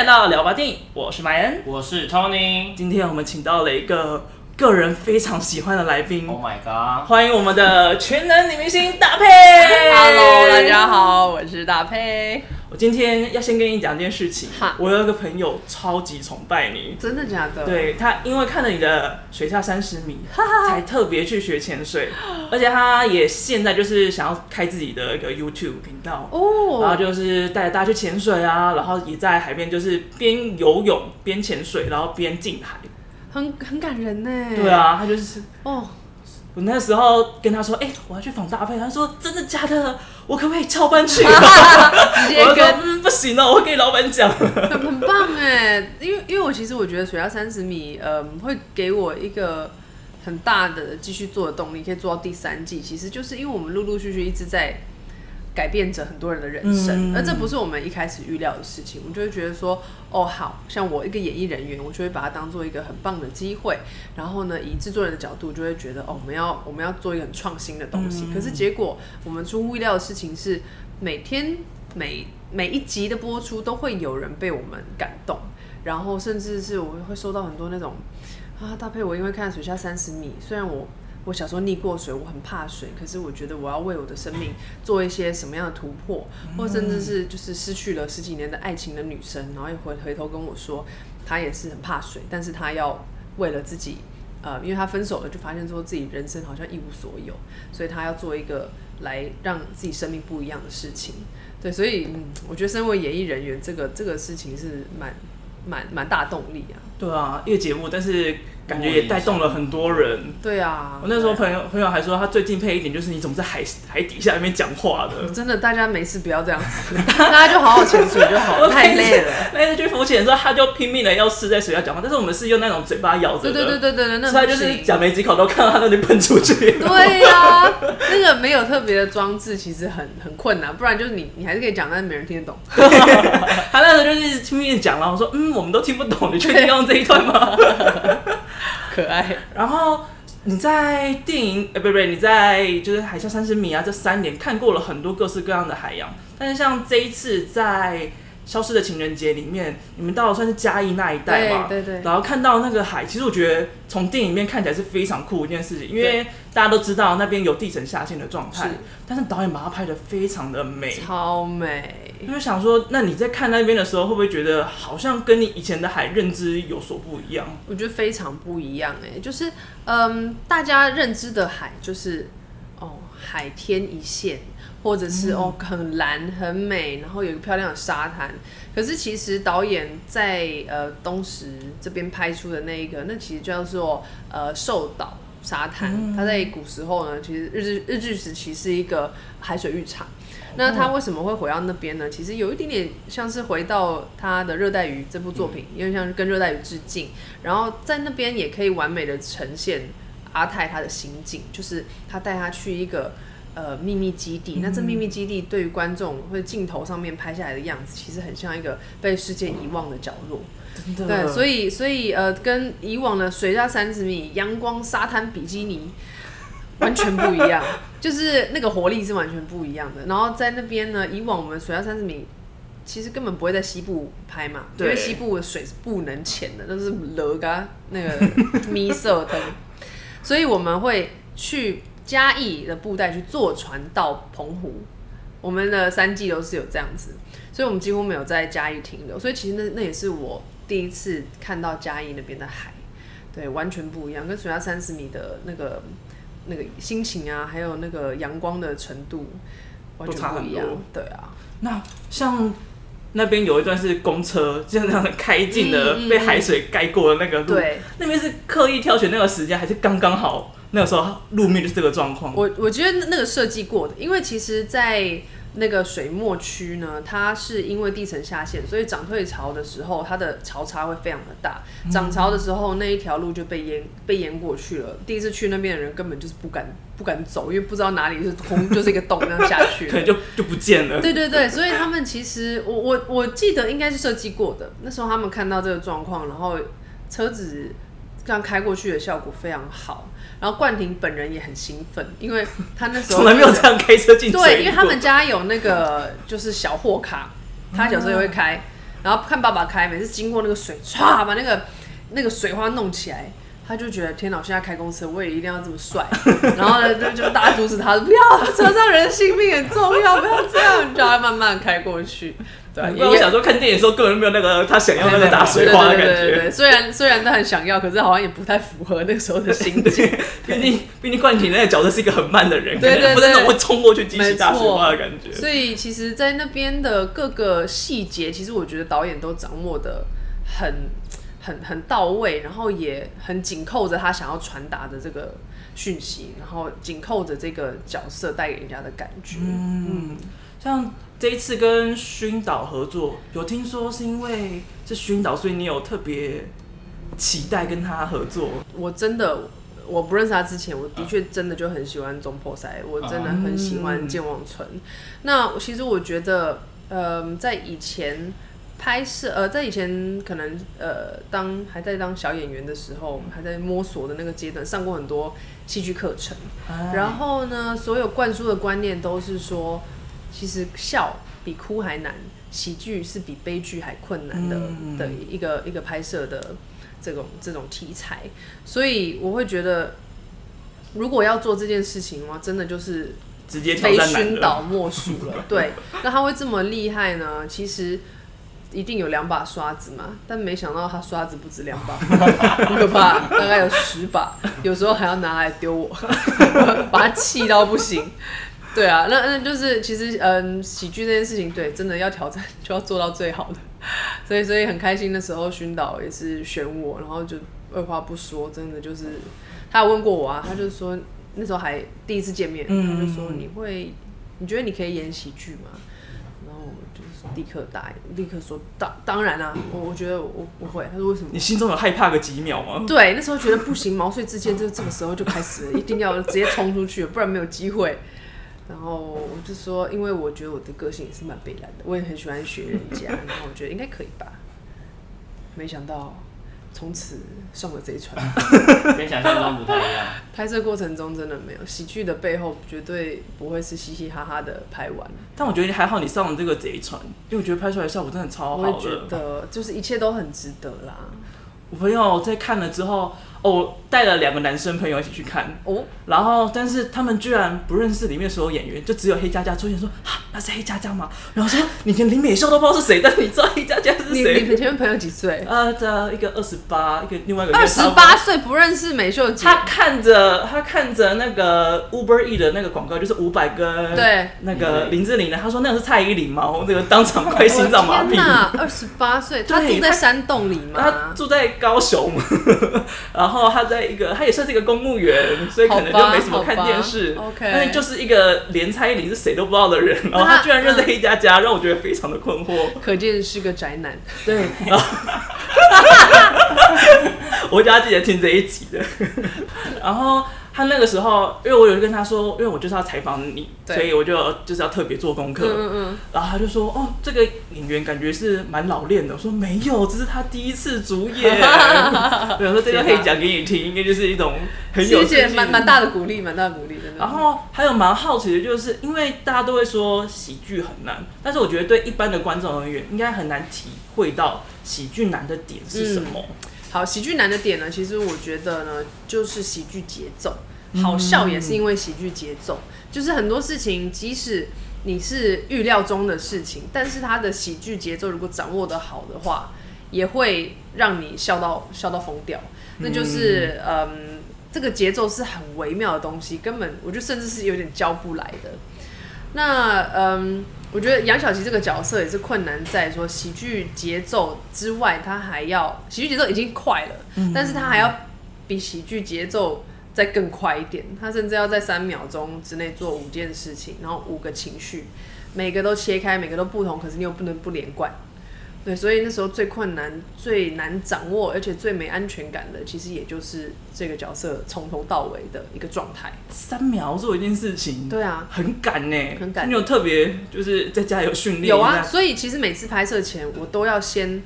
来到聊吧电影，我是麦恩，我是 Tony。今天我们请到了一个个人非常喜欢的来宾，Oh my god！欢迎我们的全能女明星大佩。Hello，大家好，我是大佩。我今天要先跟你讲一件事情，哈我有一个朋友超级崇拜你，真的假的？对他，因为看了你的水下三十米，才特别去学潜水，而且他也现在就是想要开自己的一个 YouTube 频道哦，然后就是带着大家去潜水啊，然后也在海边就是边游泳边潜水，然后边进海，很很感人呢。对啊，他就是哦。我那时候跟他说：“哎、欸，我要去访大配。”他说：“真的假的？我可不可以翘班去？”直接跟嗯，不行了，我会给老板讲。很很棒哎，因为因为我其实我觉得水下三十米，嗯，会给我一个很大的继续做的动力，可以做到第三季。其实就是因为我们陆陆续续一直在。改变着很多人的人生，而这不是我们一开始预料的事情。我们就会觉得说，哦，好像我一个演艺人员，我就会把它当做一个很棒的机会。然后呢，以制作人的角度，就会觉得，哦，我们要我们要做一个很创新的东西。可是结果，我们出乎意料的事情是，每天每每一集的播出都会有人被我们感动，然后甚至是我会收到很多那种啊，搭配，我因为看水下三十米，虽然我。我小时候溺过水，我很怕水，可是我觉得我要为我的生命做一些什么样的突破，或甚至是就是失去了十几年的爱情的女生，然后又回回头跟我说，她也是很怕水，但是她要为了自己，呃，因为她分手了，就发现说自己人生好像一无所有，所以她要做一个来让自己生命不一样的事情。对，所以嗯，我觉得身为演艺人员，这个这个事情是蛮蛮蛮大动力啊。对啊，一个节目，但是。感觉也带动了很多人。对啊，我那时候朋友朋友还说，他最敬佩一点就是你怎么在海海底下那边讲话的。真的，大家没事不要这样子，大家就好好潜水就好了。太累了。那次去浮潜的时候，他就拼命的要试在水下讲话，但是我们是用那种嘴巴咬着的。对对对对对，那所以他就是讲没几口都看到他那里喷出去。对呀、啊，那个没有特别的装置，其实很很困难，不然就是你你还是可以讲，但是没人听得懂。他那时候就是拼命讲了，我说嗯，我们都听不懂，你确定用这一段吗？可爱。然后你在电影，哎、欸，不不，你在就是海啸三十米啊，这三年看过了很多各式各样的海洋，但是像这一次在。消失的情人节里面，你们到了算是嘉义那一带嘛？对对对。然后看到那个海，其实我觉得从电影里面看起来是非常酷一件事情，因为大家都知道那边有地层下陷的状态，但是导演把它拍得非常的美，超美。因为想说，那你在看那边的时候，会不会觉得好像跟你以前的海认知有所不一样？我觉得非常不一样哎，就是嗯，大家认知的海就是哦，海天一线。或者是哦，很蓝很美，然后有一个漂亮的沙滩。可是其实导演在呃东石这边拍出的那一个，那其实叫做呃寿岛沙滩。它在古时候呢，其实日治日治时期是一个海水浴场。那他为什么会回到那边呢？其实有一点点像是回到他的《热带鱼》这部作品，因为像是跟《热带鱼》致敬。然后在那边也可以完美的呈现阿泰他的心境，就是他带他去一个。呃，秘密基地。那这秘密基地对于观众或者镜头上面拍下来的样子，其实很像一个被世界遗忘的角落。真的。对，所以所以呃，跟以往的水下三十米阳光沙滩比基尼完全不一样，就是那个活力是完全不一样的。然后在那边呢，以往我们水下三十米其实根本不会在西部拍嘛，因为西部的水是不能潜的，都是勒嘎那个 米色的，所以我们会去。嘉义的布袋去坐船到澎湖，我们的三季都是有这样子，所以我们几乎没有在嘉义停留。所以其实那那也是我第一次看到嘉义那边的海，对，完全不一样，跟水下三十米的那个那个心情啊，还有那个阳光的程度完全不一样。对啊，那像那边有一段是公车，就那样开进的，被海水盖过的那个路，对、嗯，那边是刻意挑选那个时间，还是刚刚好？那个时候路面就是这个状况。我我觉得那个设计过的，因为其实，在那个水墨区呢，它是因为地层下陷，所以涨退潮的时候，它的潮差会非常的大。涨潮的时候，那一条路就被淹被淹过去了。第一次去那边的人根本就是不敢不敢走，因为不知道哪里是空，就是一个洞那样下去，可能就就不见了。对对对，所以他们其实我我我记得应该是设计过的。那时候他们看到这个状况，然后车子这样开过去的效果非常好。然后冠廷本人也很兴奋，因为他那时候从来没有这样开车进去。对，因为他们家有那个就是小货卡，他小时候也会开。然后看爸爸开，每次经过那个水，唰把那个那个水花弄起来。他就觉得天哪，我现在开公车，我也一定要这么帅。然后呢，就就大家阻止他，不要，车上人性命很重要，不要这样，叫他慢慢开过去。对，因为我小时候看电影的时候，根本没有那个他想要那个打水花的感觉。对对虽然虽然他很想要，可是好像也不太符合那个时候的心境。毕竟毕竟冠廷那个角色是一个很慢的人，对对对，不是那种会冲过去激起大水花的感觉。所以其实，在那边的各个细节，其实我觉得导演都掌握的很。很很到位，然后也很紧扣着他想要传达的这个讯息，然后紧扣着这个角色带给人家的感觉。嗯，像这一次跟薰导合作，有听说是因为是薰导，所以你有特别期待跟他合作？我真的我不认识他之前，我的确真的就很喜欢中破塞，我真的很喜欢健忘村。嗯、那其实我觉得，呃，在以前。拍摄呃，在以前可能呃，当还在当小演员的时候，还在摸索的那个阶段，上过很多戏剧课程。哎、然后呢，所有灌输的观念都是说，其实笑比哭还难，喜剧是比悲剧还困难的、嗯、的一个一个拍摄的这种这种题材。所以我会觉得，如果要做这件事情的话，真的就是直接非薰导莫属了。对，那他会这么厉害呢？其实。一定有两把刷子嘛，但没想到他刷子不止两把，很可怕，大概有十把，有时候还要拿来丢我，把他气到不行。对啊，那那就是其实嗯，喜剧这件事情，对，真的要挑战 就要做到最好的，所以所以很开心的时候，熏导也是选我，然后就二话不说，真的就是他有问过我啊，他就说那时候还第一次见面，嗯、他就说你会，你觉得你可以演喜剧吗？立刻答应，立刻说当当然啊，我我觉得我不会。他说为什么？你心中有害怕个几秒吗？对，那时候觉得不行，毛遂自荐，就这个时候就开始了，一定要直接冲出去，不然没有机会。然后我就说，因为我觉得我的个性也是蛮北烂的，我也很喜欢学人家，然后我觉得应该可以吧。没想到。从此上了这一船，跟想象中不太一样。拍摄过程中真的没有喜剧的背后，绝对不会是嘻嘻哈哈的拍完。但我觉得还好，你上了这个贼船，因为我觉得拍出来的效果真的超好的。我觉得就是一切都很值得啦。我朋友在看了之后。哦，带了两个男生朋友一起去看，哦，然后但是他们居然不认识里面所有演员，就只有黑佳佳出现说，说啊，那是黑佳佳吗？然后说你连林美秀都不知道是谁，但你知道黑佳佳是谁？你你前面朋友几岁？呃，的一个二十八，一个另外一个二十八岁不认识美秀姐。他看着他看着那个 Uber E 的那个广告，就是五百跟对那个林志玲的，他说那个是蔡依林吗？我这个当场快心脏麻痹。二十八岁，他住在山洞里吗？他住在高雄，然后。然后他在一个，他也算是一个公务员，所以可能就没什么看电视。OK，但是就是一个连蔡依林是谁都不知道的人，然后他居然认识黑佳佳，让我觉得非常的困惑。可见是个宅男。对，我叫他记得听这一集的。然后。他那个时候，因为我有跟他说，因为我就是要采访你，所以我就就是要特别做功课。嗯嗯，然后他就说：“哦，这个演员感觉是蛮老练的。”我说：“没有，这是他第一次主演。”我说：“这个可以讲给你听，应该就是一种很有谢谢蛮蛮大的鼓励，蛮大的鼓励。”然后还有蛮好奇的就是，因为大家都会说喜剧很难，但是我觉得对一般的观众而言，应该很难体会到喜剧难的点是什么。嗯好，喜剧难的点呢，其实我觉得呢，就是喜剧节奏。好笑也是因为喜剧节奏，嗯、就是很多事情，即使你是预料中的事情，但是他的喜剧节奏如果掌握的好的话，也会让你笑到笑到疯掉。那就是，嗯，嗯，这个节奏是很微妙的东西，根本我觉得甚至是有点教不来的。那，嗯。我觉得杨小琪这个角色也是困难在说喜剧节奏之外，他还要喜剧节奏已经快了，嗯、但是他还要比喜剧节奏再更快一点。他甚至要在三秒钟之内做五件事情，然后五个情绪，每个都切开，每个都不同，可是你又不能不连贯。对，所以那时候最困难、最难掌握，而且最没安全感的，其实也就是这个角色从头到尾的一个状态。三秒做一件事情，对啊，很赶呢，很赶。你有特别就是在家有训练？有啊，所以其实每次拍摄前，我都要先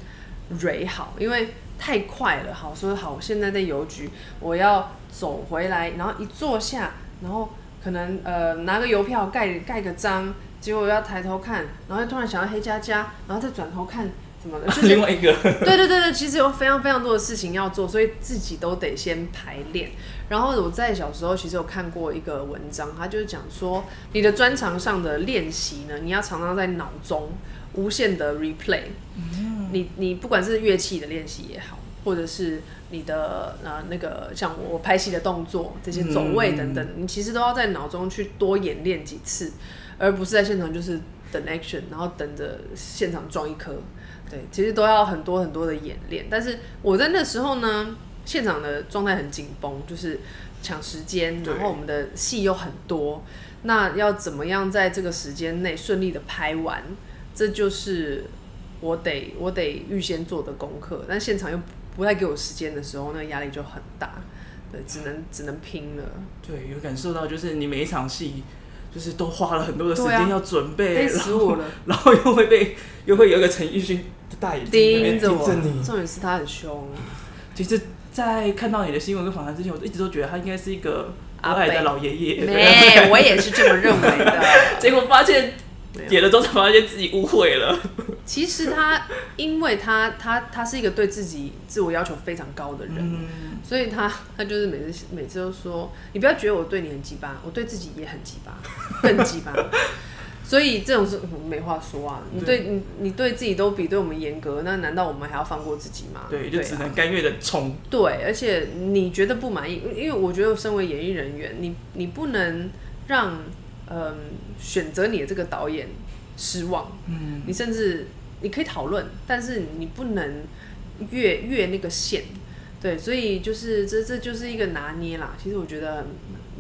ready 好，因为太快了。好，说好，我现在在邮局，我要走回来，然后一坐下，然后可能呃拿个邮票盖盖个章，结果我要抬头看，然后突然想到黑佳佳，然后再转头看。怎么了？就是另外一个，对对对对，其实有非常非常多的事情要做，所以自己都得先排练。然后我在小时候其实有看过一个文章，他就是讲说，你的专长上的练习呢，你要常常在脑中无限的 replay。嗯，你你不管是乐器的练习也好，或者是你的呃那个像我拍戏的动作这些走位等等，你其实都要在脑中去多演练几次，而不是在现场就是等 action，然后等着现场撞一颗。对，其实都要很多很多的演练，但是我在那时候呢，现场的状态很紧绷，就是抢时间，然后我们的戏又很多，那要怎么样在这个时间内顺利的拍完，这就是我得我得预先做的功课，但现场又不太给我时间的时候，那个压力就很大，对，只能只能拼了。对，有感受到，就是你每一场戏。就是都花了很多的时间要准备，死我了，然后 又会被又会有一个陈奕迅的大眼睛盯着我，你重点是他很凶。其实，在看到你的新闻跟访谈之前，我一直都觉得他应该是一个阿爱的老爷爷。没，我也是这么认为的。结果发现演了之后才发现自己误会了。其实他，因为他他他是一个对自己自我要求非常高的人。嗯所以他他就是每次每次都说，你不要觉得我对你很鸡巴，我对自己也很鸡巴，更鸡巴。所以这种是没话说啊，你对你你对自己都比对我们严格，那难道我们还要放过自己吗？对，就只能甘愿的冲。对，而且你觉得不满意，因为我觉得身为演艺人员，你你不能让嗯选择你的这个导演失望。嗯，你甚至你可以讨论，但是你不能越越那个线。对，所以就是这这就是一个拿捏啦。其实我觉得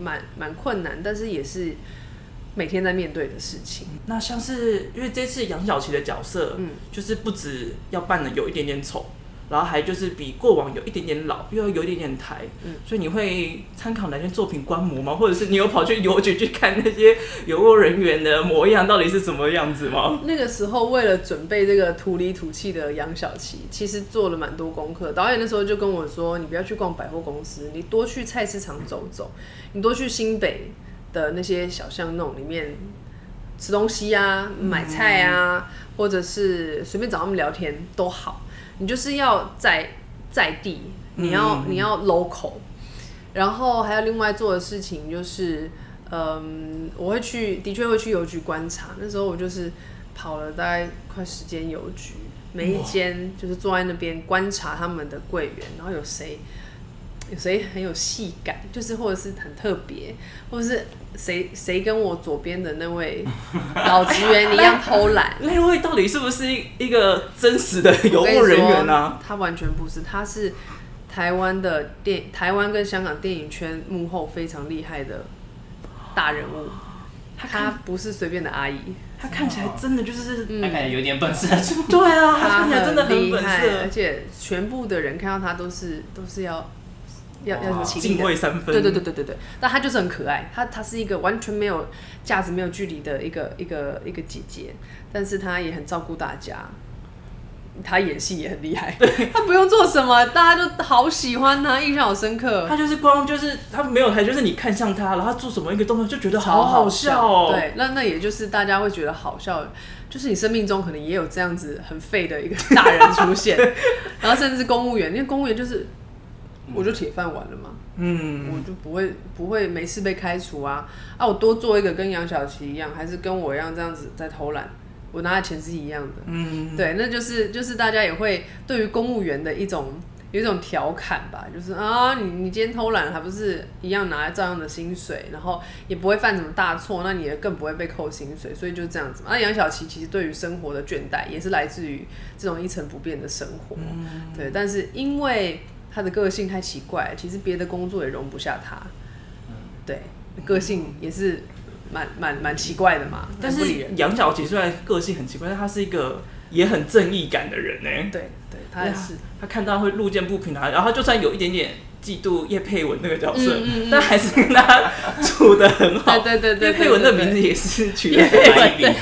蛮蛮困难，但是也是每天在面对的事情。那像是因为这次杨小琪的角色，嗯，就是不止要扮的有一点点丑。然后还就是比过往有一点点老，又要有一点点台，嗯，所以你会参考哪些作品观摩吗？或者是你有跑去邮局去看那些 邮务人员的模样到底是什么样子吗？那个时候为了准备这个土里土气的杨小琪，其实做了蛮多功课。导演那时候就跟我说：“你不要去逛百货公司，你多去菜市场走走，你多去新北的那些小巷弄里面吃东西啊，买菜啊，嗯，或者是随便找他们聊天都好。”你就是要在在地，你要、嗯、你要 local，然后还有另外做的事情就是，嗯，我会去，的确会去邮局观察。那时候我就是跑了大概快十间邮局，每一间就是坐在那边观察他们的柜员，然后有谁。有谁很有戏感，就是或者是很特别，或者是谁谁跟我左边的那位 老职员一样偷懒？那位到底是不是一一个真实的邮务人员呢、啊？他完全不是，他是台湾的电台湾跟香港电影圈幕后非常厉害的大人物。他不是随便的阿姨，他看起来真的就是，他感觉有点本事。对啊，他看起来真的很厉害，而且全部的人看到他都是都是要。要要敬畏三分，对对对对对对，但她就是很可爱，她她是一个完全没有价值、没有距离的一个一个一个姐姐，但是她也很照顾大家，她演戏也很厉害，她不用做什么，大家就好喜欢她，印象好深刻。她就是光就是她没有台，就是你看向她，然后她做什么一个动作就觉得好好笑哦。对，那那也就是大家会觉得好笑，就是你生命中可能也有这样子很废的一个大人出现，然后甚至是公务员，因为公务员就是。我就铁饭碗了嘛，嗯，我就不会不会没事被开除啊啊！我多做一个跟杨小琪一样，还是跟我一样这样子在偷懒，我拿的钱是一样的，嗯，对，那就是就是大家也会对于公务员的一种有一种调侃吧，就是啊，你你今天偷懒还不是一样拿照样的薪水，然后也不会犯什么大错，那你也更不会被扣薪水，所以就这样子嘛。那杨小琪其实对于生活的倦怠也是来自于这种一成不变的生活，嗯，对，但是因为。他的个性太奇怪，其实别的工作也容不下他。嗯，对，个性也是蛮蛮蛮奇怪的嘛。但是杨小姐虽然个性很奇怪，但他是一个也很正义感的人呢。对对，他也是。他看到会路见不平啊，然后他就算有一点点。嫉妒叶佩文那个角色，嗯，但还是跟他处的很好。对对对，叶佩文的名字也是取的神来一笔，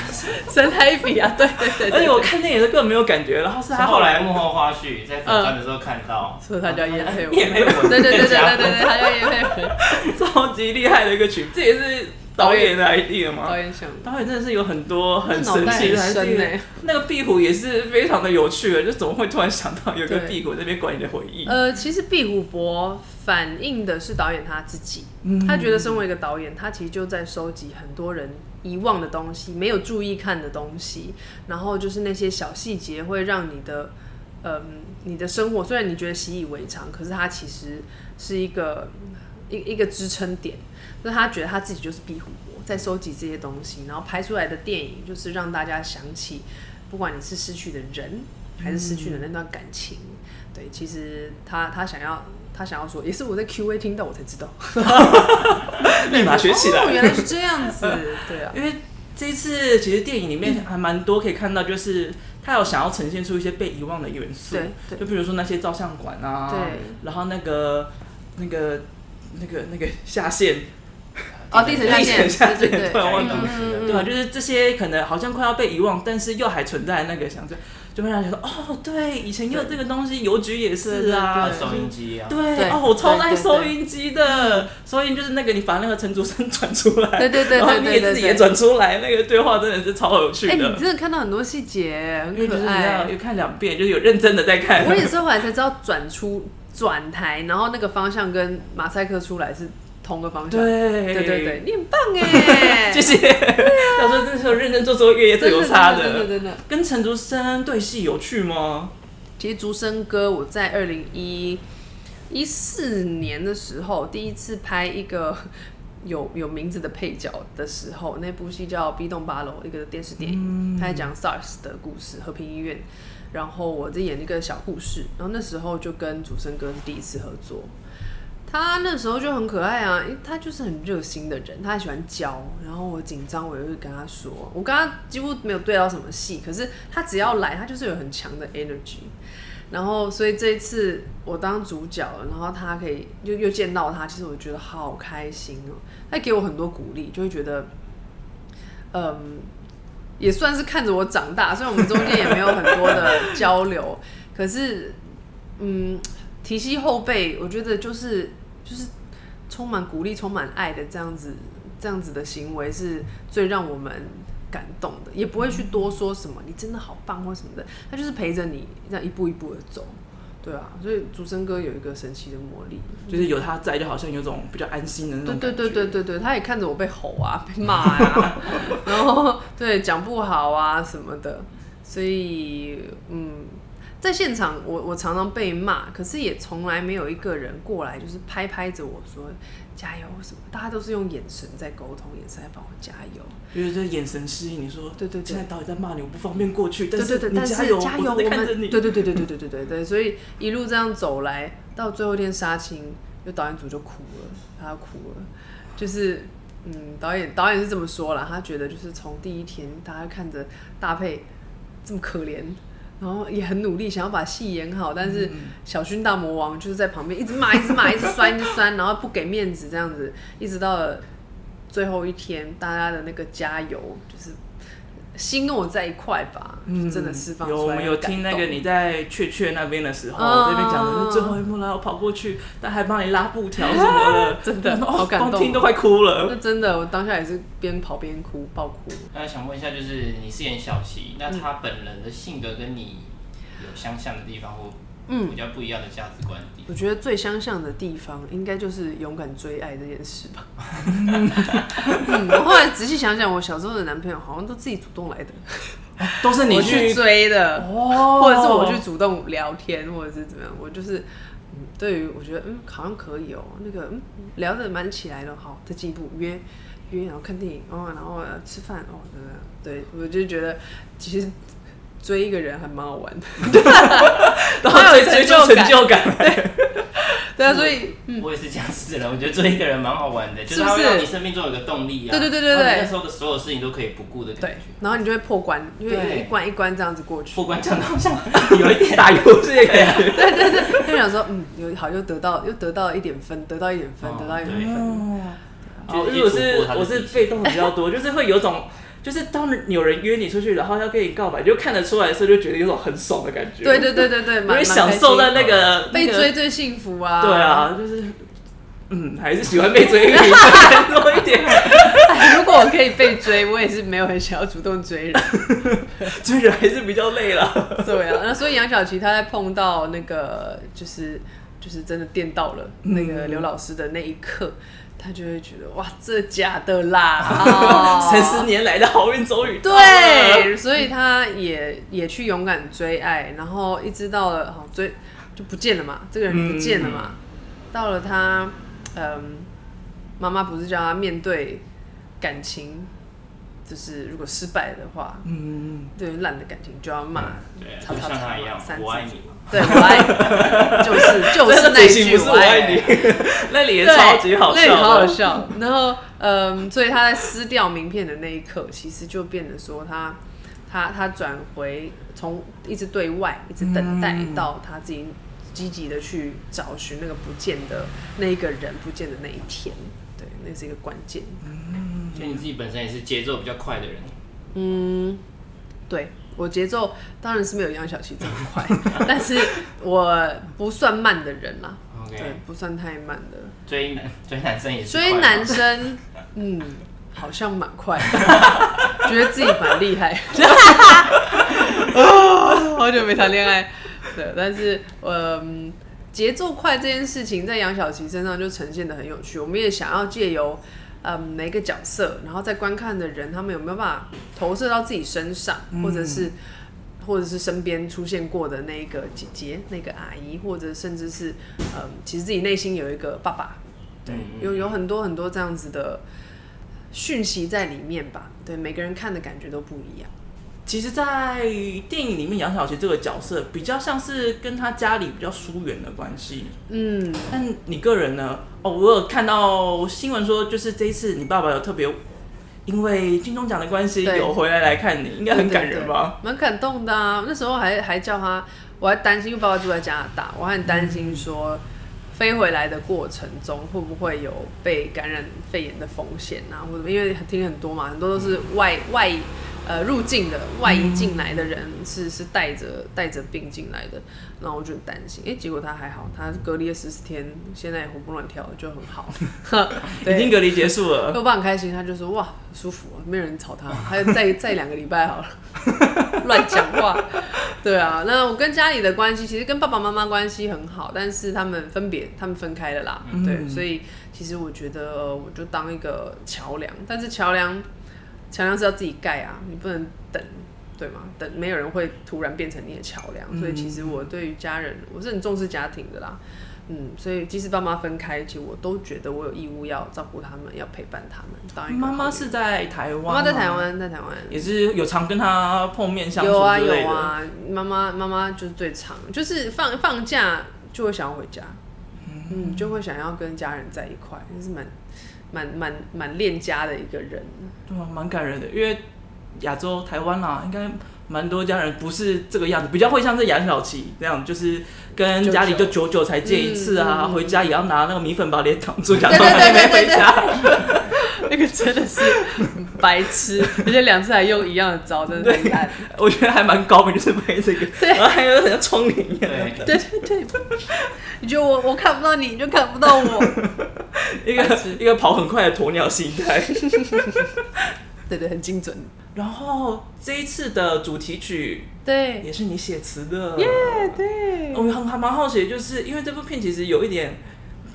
神来一笔啊！对对对，而且我看电影的根本没有感觉，然后是他后来幕后花絮在粉钻的时候看到，说他叫叶佩文，叶佩文，对对对对对对，他叫叶佩文，超级厉害的一个群，这也是导演的 idea 吗？导演想，导演真的是有很多很神奇的很深 idea 欸。那个壁虎也是非常的有趣的，就怎么会突然想到有个壁虎在那边管你的回忆？呃，其实壁虎博反映的是导演他自己，嗯他觉得身为一个导演，他其实就在收集很多人遗忘的东西，没有注意看的东西，然后就是那些小细节会让你的，嗯、你的生活虽然你觉得习以为常，可是它其实是一个一一个支撑点。那他觉得他自己就是壁虎博，在收集这些东西，然后拍出来的电影就是让大家想起，不管你是失去的人，还是失去的那段感情，嗯、对，其实他他想要他想要说，也是我在 Q A 听到我才知道，立马学起来。哦，原来是这样子，对啊，因为这一次其实电影里面还蛮多可以看到，就是他有想要呈现出一些被遗忘的元素，就比如说那些照相馆啊，对，然后那个那个那个那个下线。哦，地层下线，对对对，突然忘记，嗯、对吧？就是这些可能好像快要被遗忘，但是又还存在那个想着，就会让人觉得哦，对，以前有这个东西，邮局也是啊，收音机啊，对，对哦，我超爱收音机的，收音就是那个你把那个陈竹生 转出来，对对对，然后你也自己也转出来，那个对话真的是超有趣的。哎、欸，你真的看到很多细节，很可爱，有看两遍，就是有认真的在看。我也是后来才知道转出转台，然后那个方向跟马赛克出来是。同个方向，对对对对，你很棒哎，谢谢。他说那时候认真做作业也是有差的，真的真的。跟陈竹生对戏有趣吗？其实竹生哥，我在二零一一四年的时候，第一次拍一个 有有名字的配角的时候，那部戏叫《B 栋八楼》，一个电视电影，他在讲 SARS 的故事，和平医院。然后我在演一个小护士，然后那时候就跟竹生哥是第一次合作。他那时候就很可爱啊，他就是很热心的人，他很喜欢教。然后我紧张，我就会跟他说，我跟他几乎没有对到什么戏，可是他只要来，他就是有很强的 energy。然后所以这一次我当主角，然后他可以又又见到他，其实我觉得好开心哦。他给我很多鼓励，就会觉得，嗯，也算是看着我长大。虽然我们中间也没有很多的交流，可是，嗯，提携后辈，我觉得就是。就是充满鼓励、充满爱的这样子，这样子的行为是最让我们感动的，也不会去多说什么“你真的好棒”或什么的，他就是陪着你这样一步一步的走，对啊，所以竹生哥有一个神奇的魔力，就是有他在，就好像有种比较安心的那种。对对对对对对，他也看着我被吼啊、被骂啊，然后对讲不好啊什么的，所以嗯。在现场我，我我常常被骂，可是也从来没有一个人过来，就是拍拍着我说加油什么。大家都是用眼神在沟通，眼神在帮我加油。因为这眼神示意你说，对对对，现在导演在骂你，我不方便过去。但是加油，加油，我们看着你。对对对对对对对对对，所以一路这样走来，到最后一天杀青，就导演组就哭了，他哭了，就是嗯，导演导演是这么说了，他觉得就是从第一天，大家看着大配这么可怜。然后也很努力，想要把戏演好，但是小薰大魔王就是在旁边一直骂，一直骂，一直酸，一直酸，然后不给面子，这样子，一直到了最后一天，大家的那个加油，就是心跟我在一块吧，嗯，真的释放出来。有，我们有听那个你在雀雀那边的时候，哦、这边讲的是最后一幕然后跑过去，但还帮你拉布条什么的，真的好感动，光听都快哭了。那真的，我当下也是边跑边哭，爆哭。那想问一下，就是你饰演小琪，那他本人的性格跟你有相像的地方，或嗯比较不一样的价值观的地方？我觉得最相像的地方，应该就是勇敢追爱这件事吧。嗯，我后来仔细想想，我小时候的男朋友好像都自己主动来的，都是你去，追的，哦，或者是我去主动聊天，或者是怎么样。我就是，嗯，对于我觉得，嗯，好像可以哦，那个，嗯，聊得蛮起来的，好，再进一步约约，然后看电影，哦，然后吃饭，哦，对，对，我就觉得其实。追一个人还蛮好玩的，然后有追求成就感。对 啊，所以我也是这样子的人。我觉得追一个人蛮好玩的，就是他会让你生命中有个动力啊。对对对对对，那时候的所有事情都可以不顾的感觉。然后你就会破关，因为一关一关这样子过去。破关讲的好像有一点打游戏的感觉。对对对，就想说，嗯，有好又得到又得到了一点分，得到一点分，得到一点分。哦，因为我是我是被动比较多，就是会有种。就是当有人约你出去，然后要跟你告白，就看得出来的时候，就觉得有种很爽的感觉。对对对对对，因为享受在那个被追最幸福啊！对啊，就是嗯，还是喜欢被追女 多一点。如果我可以被追，我也是没有很想要主动追人，追人还是比较累了。对啊，那所以杨小琪她在碰到那个就是就是真的电到了那个刘老师的那一刻。嗯他就会觉得哇，这假的啦！三十年来的好运终于对，所以他也也去勇敢追爱，然后一直到了好追就不见了嘛，这个人不见了嘛。嗯、到了他，嗯，妈妈不是叫他面对感情。就是如果失败的话，嗯，对烂的感情就要骂，对，就像他一样，我爱你，对，我爱你，就是 就是那句我爱你，那里也超级好笑，那里好好笑。然后，嗯，所以他在撕掉名片的那一刻，其实就变得说他，他他转回从一直对外，一直等待到他自己积极的去找寻那个不见的那一个人不见的那一天，对，那是一个关键。所以你自己本身也是节奏比较快的人。嗯，对，我节奏当然是没有杨小琪这么快，但是我不算慢的人啦。对，不算太慢的。追男追男生也是。追男生，嗯，好像蛮快的，觉得自己蛮厉害。好久没谈恋爱，对，但是嗯，节奏快这件事情在杨小琪身上就呈现的很有趣。我们也想要借由。嗯，每个角色，然后在观看的人，他们有没有办法投射到自己身上，嗯、或者是，或者是身边出现过的那个姐姐、那个阿姨，或者甚至是，嗯，其实自己内心有一个爸爸，对，有有很多很多这样子的讯息在里面吧？对，每个人看的感觉都不一样。其实，在电影里面，杨小琪这个角色比较像是跟他家里比较疏远的关系。嗯，但你个人呢？哦，我有看到新闻说，就是这一次你爸爸有特别因为金钟奖的关系有回来来看你，应该很感人吧？蛮感动的啊！那时候还还叫他，我还担心，因为爸爸住在加拿大，我还很担心说飞回来的过程中会不会有被感染肺炎的风险啊？或者因为听很多嘛，很多都是外外。呃，入境的外移进来的人是是带着带着病进来的，然后我就很担心，哎、欸，结果他还好，他隔离了十四天，现在也活蹦乱跳，就很好。已经隔离结束了，我爸很开心，他就说哇，舒服，没有人吵他，还有再 再两个礼拜好了，乱讲话。对啊，那我跟家里的关系，其实跟爸爸妈妈关系很好，但是他们分别，他们分开了啦。嗯、对，所以其实我觉得我就当一个桥梁，但是桥梁。桥梁是要自己盖啊，你不能等，对吗？等没有人会突然变成你的桥梁，嗯、所以其实我对于家人，我是很重视家庭的啦。嗯，所以即使爸妈分开，其实我都觉得我有义务要照顾他们，要陪伴他们。当一个妈妈是在台湾，妈妈在台湾，在台湾也是有常跟他碰面相处。有啊有啊，妈妈妈妈就是最常，就是放放假就会想要回家，嗯，嗯，就会想要跟家人在一块，就是蛮。蛮蛮蛮恋家的一个人，对啊，蛮感人的。因为亚洲台湾啊，应该蛮多家人不是这个样子，比较会像是杨小琪这样，就是跟家里就久久才见一次啊，嗯、回家也要拿那个米粉把脸挡住，假装还没回家。那个真的是白痴，而且两次还用一样的招，真的很烂。我觉得还蛮高明，就是拍这个，对然后还有很像窗帘一样。对对对，你觉得我我看不到你，你就看不到我。一个一个跑很快的鸵鸟心态，对对，很精准。然后这一次的主题曲，对，也是你写词的，耶，对。我很还蛮好奇，就是因为这部片其实有一点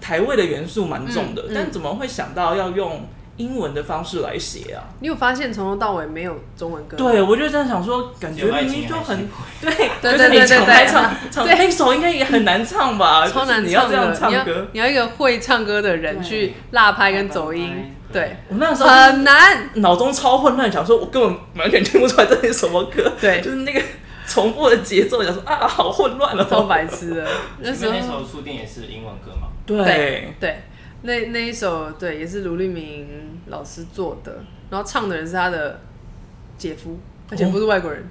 台味的元素蛮重的，但怎么会想到要用英文的方式来写啊？你有发现从头到尾没有中文歌？对，我就这样想说，感觉明明就很 对，对对对 对对唱唱那首应该也很难唱吧？超难唱，你要这样唱歌，你要一个会唱歌的人去落拍跟走音。对，我那时候很难，脑中超混乱，想说我根本完全听不出来这是什么歌。对，就是那个重复的节奏，想说啊，好混乱了，超白痴的。那时候那首初恋也是英文歌嘛？对对。那那一首对，也是卢立明老师做的，然后唱的人是他的姐夫，他姐夫是外国人。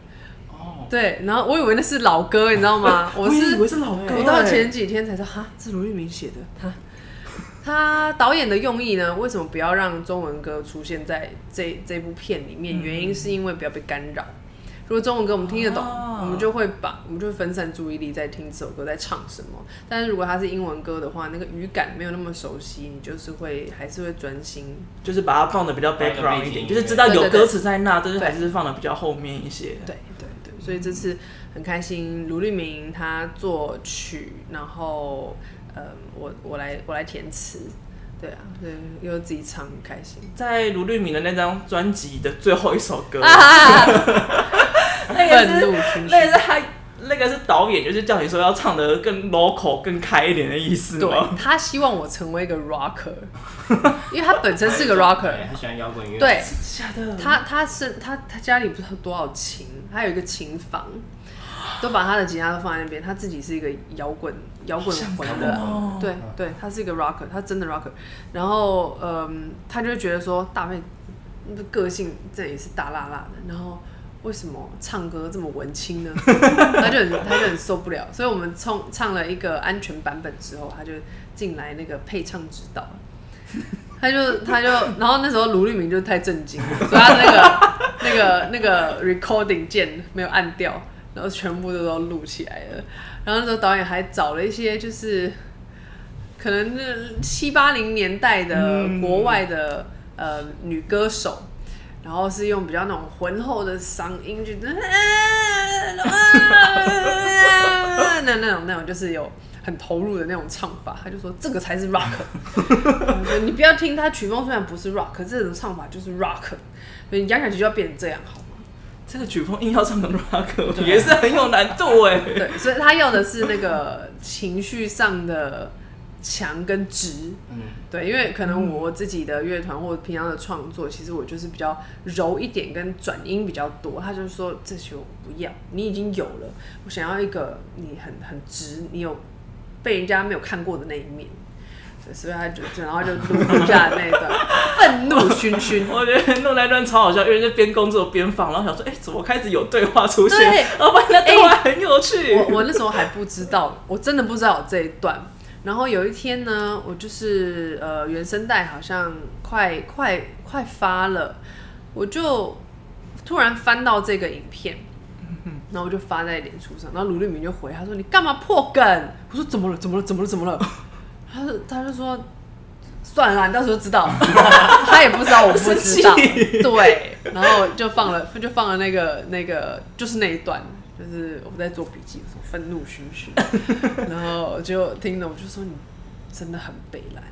哦，对，然后我以为那是老歌，你知道吗？我是以为是老歌，我到前几天才知道，哈，是卢立明写的。他他导演的用意呢？为什么不要让中文歌出现在这这部片里面？原因是因为不要被干扰。如果中文歌我们听得懂，哦、我们就会把我们就会分散注意力在听这首歌在唱什么。但是如果它是英文歌的话，那个语感没有那么熟悉，你就是会还是会专心，就是把它放的比较 background 一点，就是知道有歌词在那，但是还是放的比较后面一些。对对对，所以这次很开心，卢立明他作曲，然后呃，我我来我来填词。对啊，对，又自己唱很开心。在卢律铭的那张专辑的最后一首歌，啊、那个是那个是他那个是导演，就是叫你说要唱的更 local、更开一点的意思。对，他希望我成为一个 rocker，因为他本身是个 rocker，他喜欢摇滚乐。对，假的。他他是他他家里不知道多少琴，他有一个琴房。都把他的吉他都放在那边，他自己是一个摇滚摇滚魂的，哦、对对，他是一个 rocker，他真的 rocker。然后嗯，他就觉得说大妹的个性这也是大辣辣的，然后为什么唱歌这么文青呢？他就很他就很受不了，所以我们唱唱了一个安全版本之后，他就进来那个配唱指导，他就他就然后那时候卢立明就太震惊了，所以他那个那个那个 recording 键没有按掉。然后全部都都录起来了，然后那时候导演还找了一些就是可能那七八零年代的国外的、嗯、呃女歌手，然后是用比较那种浑厚的嗓音，就 那那种那种就是有很投入的那种唱法，他就说这个才是 rock，你不要听他曲风虽然不是 rock，可这种唱法就是 rock，所以你压下去就要变成这样好。这个曲风硬要唱成 rock 也是很有难度哎。对，所以他要的是那个情绪上的强跟直。嗯，对，因为可能我自己的乐团或者平常的创作，其实我就是比较柔一点，跟转音比较多。他就说这些我不要，你已经有了，我想要一个你很很直，你有被人家没有看过的那一面。所以他就，然后就录下那一段 愤怒熏熏。我觉得录那段超好笑，因为就边工作边放，然后想说，哎、欸，怎么开始有对话出现？对，然后发现那对话很有趣。欸、我我那时候还不知道，我真的不知道有这一段。然后有一天呢，我就是呃原声带好像快快快发了，我就突然翻到这个影片，然后我就发在脸书上，然后卢立明就回他说：“你干嘛破梗？”我说：“怎么了？怎么了？怎么了？怎么了？” 他就他就说，算了，你到时候知道。他也不知道，我不知道。对，然后就放了，就放了那个那个，就是那一段，就是我在做笔记的时候，愤怒熏熏。然后就听了，我就说你真的很北蓝。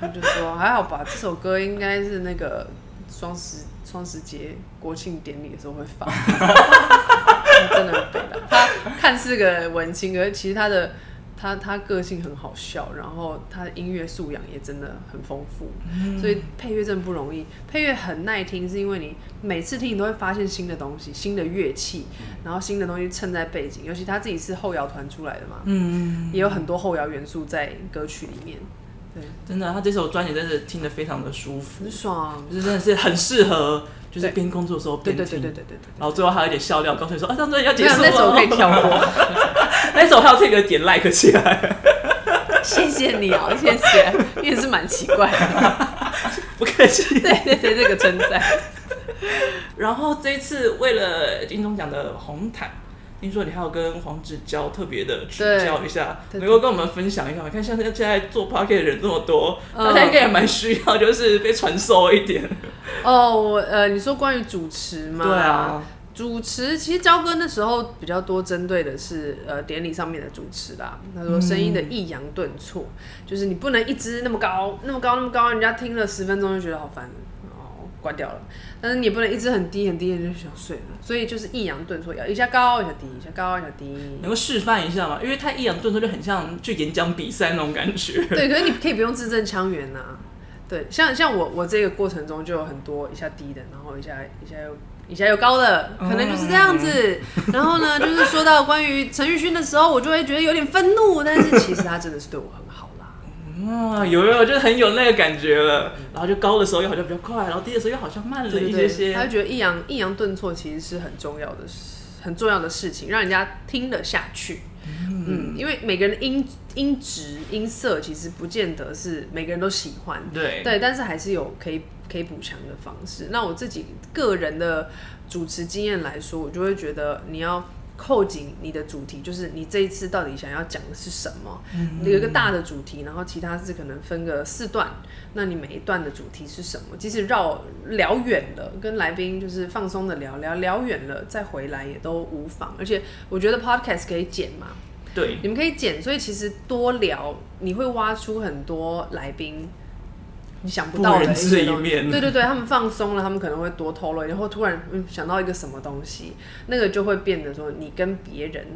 他就说还好吧，这首歌应该是那个双十双十节国庆典礼的时候会放。真的很北蓝。他看似个文青，可是其实他的。他他个性很好笑，然后他的音乐素养也真的很丰富，嗯、所以配乐真的不容易。配乐很耐听，是因为你每次听你都会发现新的东西、新的乐器，然后新的东西衬在背景。尤其他自己是后摇团出来的嘛，嗯，也有很多后摇元素在歌曲里面。对，真的，他这首专辑真的听得非常的舒服，很爽，就是真的是很适合。就是边工作的时候边听，对对对对对对，然后最后还有一点笑料，告诉你说啊，这张专辑要结束了，那首可以跳过，那首还要这个点 like 起来。谢谢你哦，谢谢，也是蛮奇怪的，不客气。对对对，这个称赞。然后这一次为了金钟奖的红毯。听说你还有跟黄子佼特别的指教一下，能够跟我们分享一下吗？看现在现在做 Podcast 的人这么多，大家应该也蛮需要，就是被传授一点。哦，我呃，你说关于主持吗？对啊，主持其实佼哥那时候比较多针对的是呃典礼上面的主持啦。他说声音的抑扬顿挫，嗯、就是你不能一直那么高，那么高，那么高，人家听了十分钟就觉得好烦。关掉了，但是你也不能一直很低很低，你就想睡了。所以就是抑扬顿挫，要一下高一下低，一下高一下低。能够示范一下吗？因为他抑扬顿挫就很像去演讲比赛那种感觉。对，可是你可以不用字正腔圆呐。对，像像我我这个过程中就有很多一下低的，然后一下一下又一下又高的，可能就是这样子。嗯、然后呢，就是说到关于陈玉勋的时候，我就会觉得有点愤怒，但是其实他真的是对我很好。啊、哦，有有，就很有那个感觉了。然后就高的时候又好像比较快，然后低的时候又好像慢了一些些。他就觉得抑扬抑扬顿挫其实是很重要的，很重要的事情，让人家听得下去。嗯，嗯，因为每个人的音音质音色其实不见得是每个人都喜欢，对对，但是还是有可以可以补强的方式。那我自己个人的主持经验来说，我就会觉得你要。扣紧你的主题，就是你这一次到底想要讲的是什么？嗯，有一个大的主题，然后其他是可能分个四段。那你每一段的主题是什么？即使绕聊远了，跟来宾就是放松的聊聊，聊远了再回来也都无妨。而且我觉得 podcast 可以剪嘛，对，你们可以剪，所以其实多聊你会挖出很多来宾。你想不到的一些东西，对对对，他们放松了，他们可能会多透露，然后突然嗯想到一个什么东西，那个就会变得说你跟别人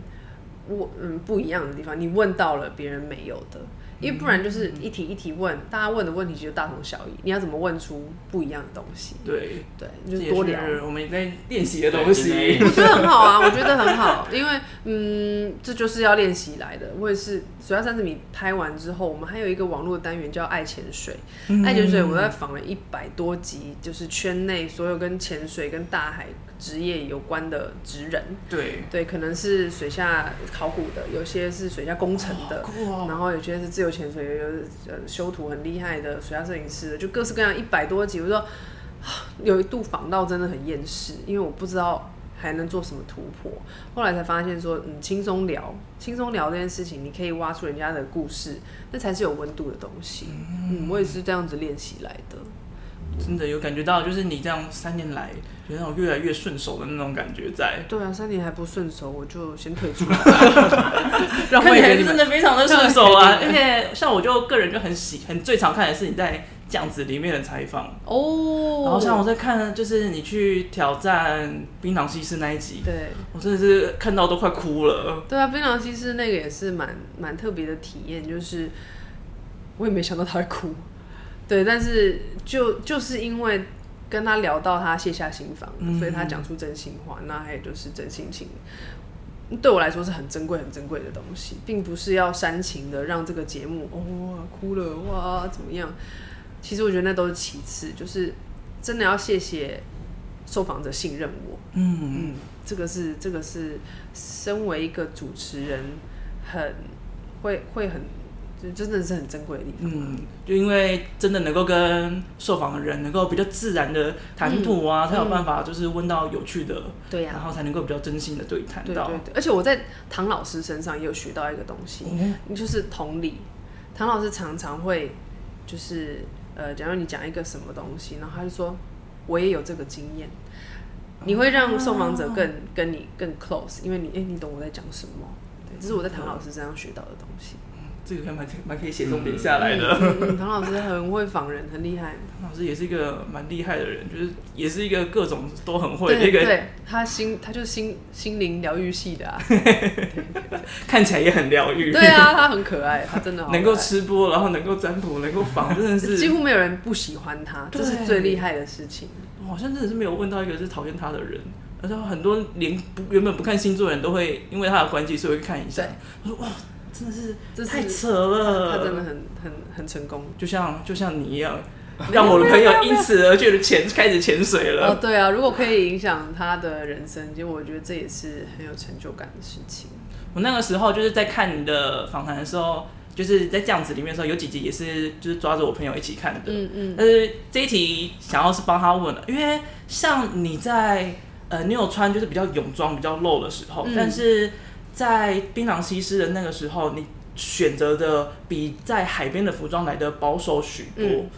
我嗯不一样的地方，你问到了别人没有的。因为不然就是一题一题问，大家问的问题其实大同小异。你要怎么问出不一样的东西？对对，就是多聊。我们在练习的东西，我觉得很好啊，我觉得很好，因为嗯，这就是要练习来的。我也是水下三十米拍完之后，我们还有一个网络单元叫爱潜水。嗯、爱潜水，我在访了一百多集，就是圈内所有跟潜水跟大海职业有关的职人。对对，可能是水下考古的，有些是水下工程的，然后有些是自由。潜水有呃修图很厉害的水下摄影师的，就各式各样一百多集。我说有一度仿到真的很厌世，因为我不知道还能做什么突破。后来才发现说，嗯，轻松聊，轻松聊这件事情，你可以挖出人家的故事，那才是有温度的东西。嗯，我也是这样子练习来的。真的有感觉到，就是你这样三年来有那种越来越顺手的那种感觉在。对啊，三年还不顺手，我就先退出了。看起来真的非常的顺手啊！而且像我就个人就很喜很最常看的是你在酱子里面的采访哦。然后像我在看，就是你去挑战冰糖西施那一集，对我真的是看到都快哭了。对啊，冰糖西施那个也是蛮蛮特别的体验，就是我也没想到他会哭。对，但是就就是因为跟他聊到他卸下心防，嗯、所以他讲出真心话，那还有就是真性情，对我来说是很珍贵、很珍贵的东西，并不是要煽情的让这个节目哦哭了哇怎么样？其实我觉得那都是其次，就是真的要谢谢受访者信任我，嗯嗯，这个是这个是身为一个主持人很会会很。就真的是很珍贵的地方。嗯，就因为真的能够跟受访的人能够比较自然的谈吐啊，嗯、才有办法就是问到有趣的，对呀、啊，然后才能够比较真心的对谈到。对对对，而且我在唐老师身上也有学到一个东西，嗯、就是同理。唐老师常常会就是呃，假如你讲一个什么东西，然后他就说我也有这个经验，你会让受访者更、哦、跟你更 close，因为你哎、欸，你懂我在讲什么？对，这是我在唐老师身上学到的东西。这个还蛮蛮可以写重点下来的。嗯嗯、唐老师很会访人，很厉害。唐老师也是一个蛮厉害的人，就是也是一个各种都很会的一个。对，对他心，他就是心心灵疗愈系的啊。看起来也很疗愈。对啊，他很可爱，他真的好能够吃播，然后能够占卜，能够仿，真的是 几乎没有人不喜欢他，这是最厉害的事情。好像真的是没有问到一个是讨厌他的人，而且很多连不原本不看星座的人都会因为他的关系，所以会看一下。他说哇。真的是，这太扯了。他真的很很很成功，就像就像你一样，让我的朋友因此而觉得潜开始潜水了。哦，对啊，如果可以影响他的人生，其实我觉得这也是很有成就感的事情。我那个时候就是在看你的访谈的时候，就是在这样子里面的时候，有几集也是就是抓着我朋友一起看的。嗯嗯。但是这一题想要是帮他问了，因为像你在呃，你有穿就是比较泳装比较露的时候，嗯、但是。在槟榔西施的那个时候，你选择的比在海边的服装来的保守许多，嗯、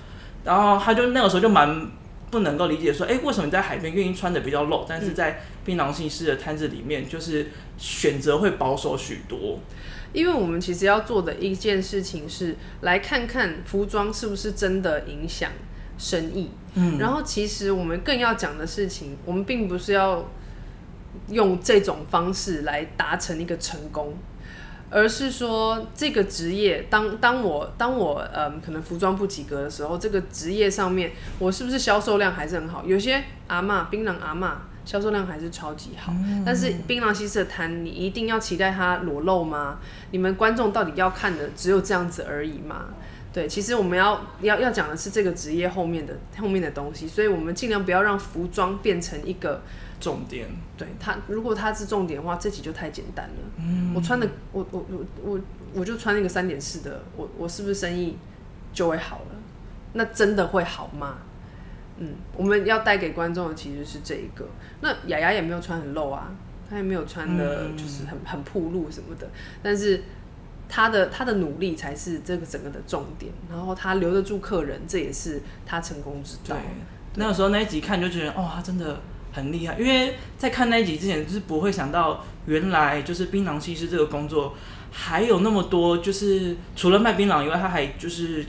然后他就那个时候就蛮不能够理解说，哎、欸，为什么你在海边愿意穿的比较露，但是在槟榔西施的摊子里面，就是选择会保守许多？因为我们其实要做的一件事情是来看看服装是不是真的影响生意，嗯，然后其实我们更要讲的事情，我们并不是要。用这种方式来达成一个成功，而是说这个职业，当当我当我嗯可能服装不及格的时候，这个职业上面我是不是销售量还是很好？有些阿嬷槟榔阿嬷销售量还是超级好，嗯、但是槟榔西施的摊，你一定要期待它裸露吗？你们观众到底要看的只有这样子而已吗？对，其实我们要要要讲的是这个职业后面的后面的东西，所以我们尽量不要让服装变成一个。重点。对它，如果它是重点的话，这集就太简单了。嗯，我穿的，我我我我我就穿那个三点式的，我我是不是生意就会好了？那真的会好吗？嗯，我们要带给观众的其实是这一个。那雅雅也没有穿很露啊，她也没有穿的就是很很铺露什么的，但是。他的他的努力才是这个整个的重点，然后他留得住客人，这也是他成功之道。对，那个时候那一集看就觉得，哦，他真的很厉害。因为在看那一集之前，就是不会想到原来就是槟榔西施这个工作还有那么多，就是除了卖槟榔以外，他还就是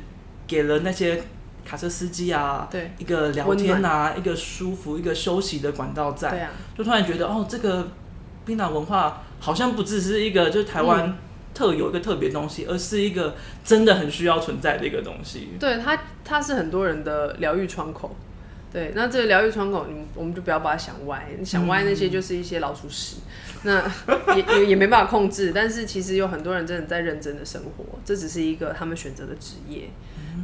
给了那些卡车司机啊，对，一个聊天啊，一个舒服、一个休息的管道在。对啊，就突然觉得，哦，这个槟榔文化好像不只是一个，就是台湾、嗯。特有一个特别东西，而是一个真的很需要存在的一个东西。对它，它是很多人的疗愈窗口。对，那这个疗愈窗口，你我们就不要把它想歪，你想歪那些就是一些老鼠屎，嗯、那 也也也没办法控制。但是其实有很多人真的在认真的生活，这只是一个他们选择的职业。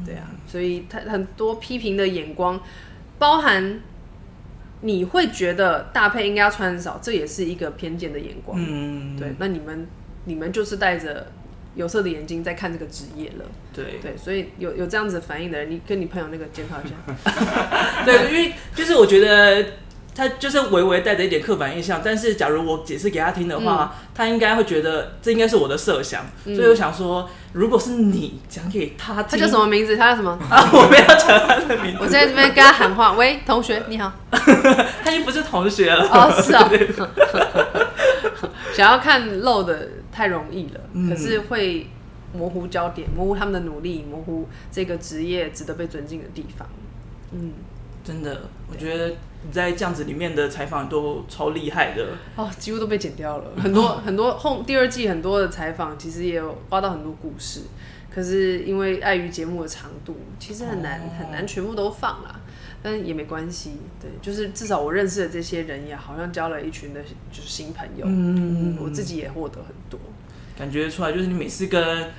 对啊，所以他很多批评的眼光，包含你会觉得大配应该要穿很少，这也是一个偏见的眼光。嗯，对，那你们。你们就是戴着有色的眼睛在看这个职业了，对对，所以有有这样子反应的人，你跟你朋友那个检讨一下。对，因为就是我觉得他就是微微带着一点刻板印象，但是假如我解释给他听的话，嗯、他应该会觉得这应该是我的设想，嗯、所以我想说，如果是你讲给他听，他叫什么名字？他叫什么？啊，我不要讲他的名字。我在这边跟他喊话，喂，同学，你好。他已经不是同学了。哦，是啊。想要看漏的。太容易了，可是会模糊焦点，模糊他们的努力，模糊这个职业值得被尊敬的地方。嗯，真的，我觉得你在这样子里面的采访都超厉害的。哦，几乎都被剪掉了，很多 很多后第二季很多的采访其实也有挖到很多故事，可是因为碍于节目的长度，其实很难、哦、很难全部都放啦，但也没关系，对，就是至少我认识的这些人也好像交了一群的就是新朋友，嗯，我自己也获得很多。感觉出来就是你每次跟，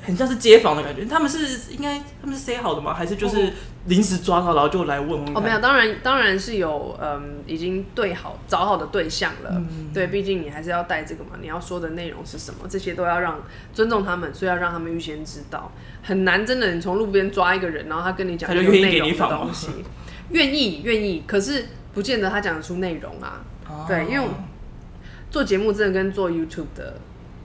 很像是街访的感觉。他们是应该他们是 say 好的吗？还是就是临时抓到，然后就来问问？哦，没有，当然当然是有，嗯，已经对好找好的对象了。嗯、对，毕竟你还是要带这个嘛，你要说的内容是什么，这些都要让尊重他们，所以要让他们预先知道。很难，真的，你从路边抓一个人，然后他跟你讲他就有内容的东西，愿意愿意，可是不见得他讲得出内容啊。哦、对，因为做节目真的跟做 YouTube 的。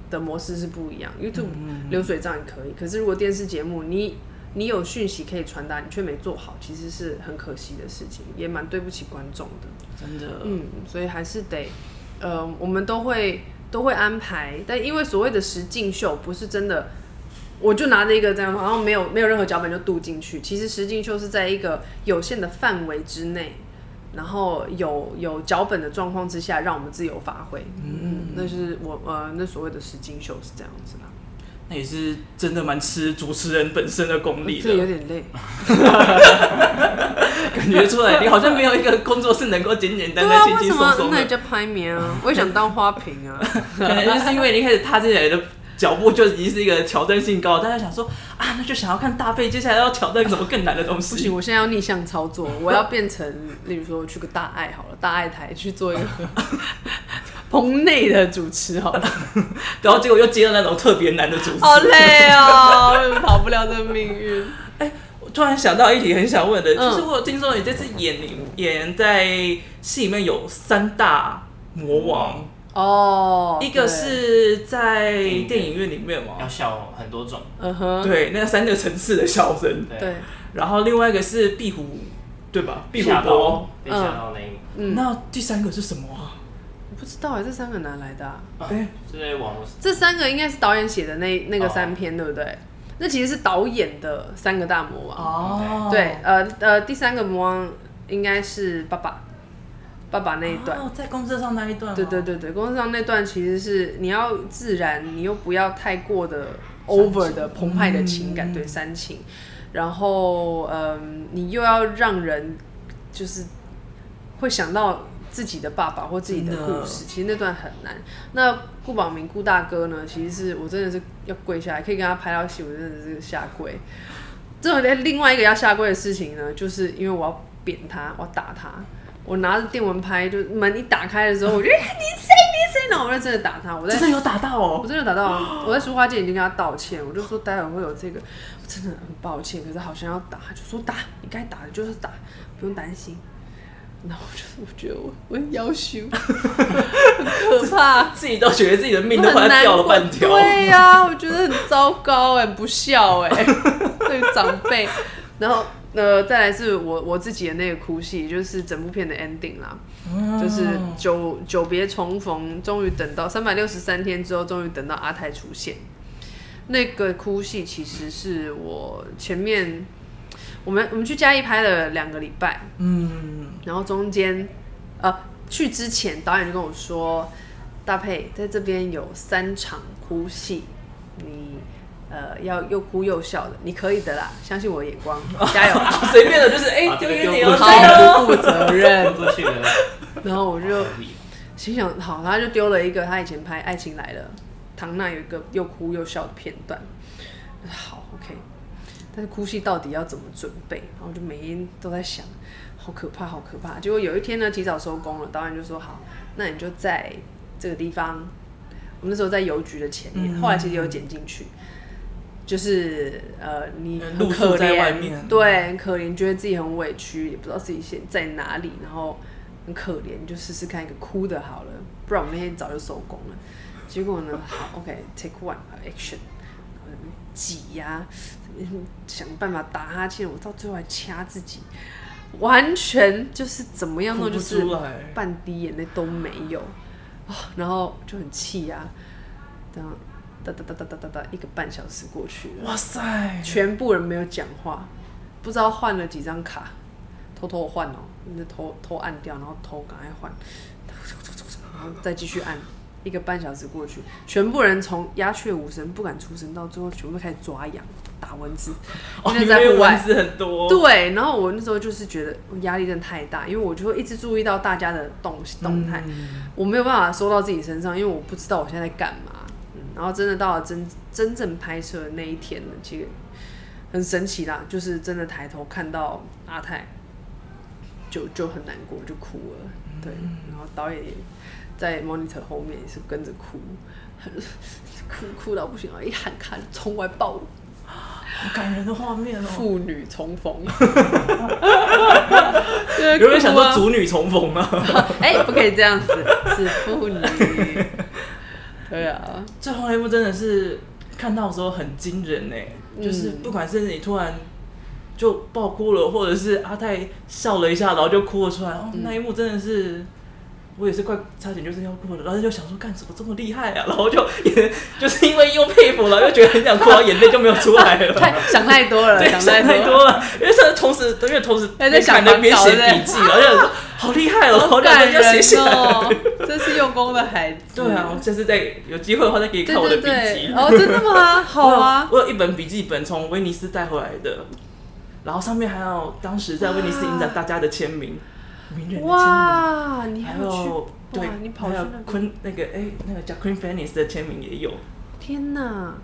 的模式是不一样，YouTube 流水账也可以，可是如果电视节目你你有讯息可以传达，你却没做好，其实是很可惜的事情，也蛮对不起观众的，真的。嗯，所以还是得，呃，我们都会都会安排，但因为所谓的实境秀不是真的，我就拿着一个这样，然后没有没有任何脚本就渡进去，其实实境秀是在一个有限的范围之内。然后有有脚本的状况之下，让我们自由发挥。嗯嗯，那是我呃，那所谓的实境秀是这样子的。那也是真的蛮吃主持人本身的功力的。这有点累，感觉出来你好像没有一个工作是能够简简单单、轻轻松松的。那叫拍名啊？我也想当花瓶啊。可能就是因为你一开始踏进来的。脚步就已经是一个挑战性高，大家想说啊，那就想要看大配接下来要挑战什么更难的东西。不行，我现在要逆向操作，我要变成，例如说去个大爱好了，大爱台去做一个 棚内的主持好了，然后结果又接了那种特别难的主持，好累哦，跑不了这个命运。哎、欸，我突然想到一题很想问的，就是我有听说你这次演演在戏里面有三大魔王。哦，一个是在电影院里面嘛，要笑很多种，嗯哼，对，那三个层次的笑声，对。然后另外一个是壁虎，对吧？壁虎波，被吓到那一幕。嗯，那第三个是什么啊？我不知道哎，这三个哪来的？哎，这些网络。这三个应该是导演写的那那个三篇，对不对？那其实是导演的三个大魔王。哦，对，呃呃，第三个魔王应该是爸爸。爸爸那一段，哦，在公车上那一段，对对对对，公车上那段其实是你要自然，你又不要太过的 over 的澎湃的情感，对煽情，然后嗯，你又要让人就是会想到自己的爸爸或自己的故事，其实那段很难。那顾宝明顾大哥呢，其实是我真的是要跪下来，可以跟他拍到戏，我真的是下跪。这种另外一个要下跪的事情呢，就是因为我要扁他，我要打他。我拿着电蚊拍，就门一打开的时候，我就 你谁你谁，然后我就真的打他，我在真的有打到哦，我真的有打到，我在书花间已经跟他道歉，我就说待会会有这个，我真的很抱歉，可是好像要打，就说打，你该打的就是打，不用担心。然后我就我觉得我我很夭寿，很可怕，自己都觉得自己的命都快掉了半条。对呀、啊，我觉得很糟糕哎，不孝哎，对长辈。然后呃，再来是我我自己的那个哭戏，就是整部片的 ending 啦，嗯、就是久久别重逢，终于等到三百六十三天之后，终于等到阿泰出现。那个哭戏其实是我前面。我们我们去嘉义拍了两个礼拜，嗯，然后中间，呃，去之前导演就跟我说，大佩在这边有三场哭戏，你呃要又哭又笑的，你可以的啦，相信我的眼光，加油，随便的就是哎，丢给你，好不负责任，然后我就心想，好，他就丢了一个他以前拍《爱情来了》，唐娜有一个又哭又笑的片段，好，OK。但是哭戏到底要怎么准备？然后我就每天都在想，好可怕，好可怕。结果有一天呢，提早收工了，导演就说：“好，那你就在这个地方。”我们那时候在邮局的前面，嗯、后来其实有剪进去，就是呃，你很可怜，对，很可怜，觉得自己很委屈，也不知道自己现在哪里，然后很可怜，就试试看一个哭的好了，不然我们那天早就收工了。结果呢，好，OK，take、okay, one action，挤呀。想办法打哈欠，我到最后还掐自己，完全就是怎么样弄，就是半滴眼泪都没有，然后就很气啊，这样哒哒哒哒哒哒哒，一个半小时过去了，哇塞，全部人没有讲话，不知道换了几张卡，偷偷换哦，那偷偷按掉，然后偷赶快换，然后再继续按。一个半小时过去，全部人从鸦雀无声、不敢出声，到最后全部开始抓痒、打蚊子。哦，因为蚊子很多。对，然后我那时候就是觉得压力真的太大，因为我就会一直注意到大家的动动态，嗯、我没有办法收到自己身上，因为我不知道我现在在干嘛。嗯，然后真的到了真真正拍摄的那一天呢，其实很神奇啦，就是真的抬头看到阿泰，就就很难过，就哭了。对，然后导演也。在 monitor 后面也是跟着哭，哭哭到不行了，一喊卡就冲过来抱我，好感人的画面哦，父女重逢，有没有想过祖女重逢啊？哎、欸，不可以这样子，是父女。对啊，最后那一幕真的是看到的时候很惊人哎，嗯、就是不管是你突然就爆哭了，或者是阿泰笑了一下，然后就哭了出来，哦，那一幕真的是。我也是快差点就是要哭了，然后就想说干什么这么厉害啊，然后就也就是因为又佩服了，又觉得很想哭，然后眼泪就没有出来了。太想太多了，对，想太多了，因为是同时，因为同时边看边写笔记，然后就说好厉害哦，好感人哦，这是用功的孩子。对啊，我下次再有机会的话再给你看我的笔记。哦，真的吗？好啊，我有一本笔记本从威尼斯带回来的，然后上面还有当时在威尼斯影展大家的签名。哇，你还有对，你跑还有昆那个哎，那个叫 Queen Fanice 的签名也有。天哪！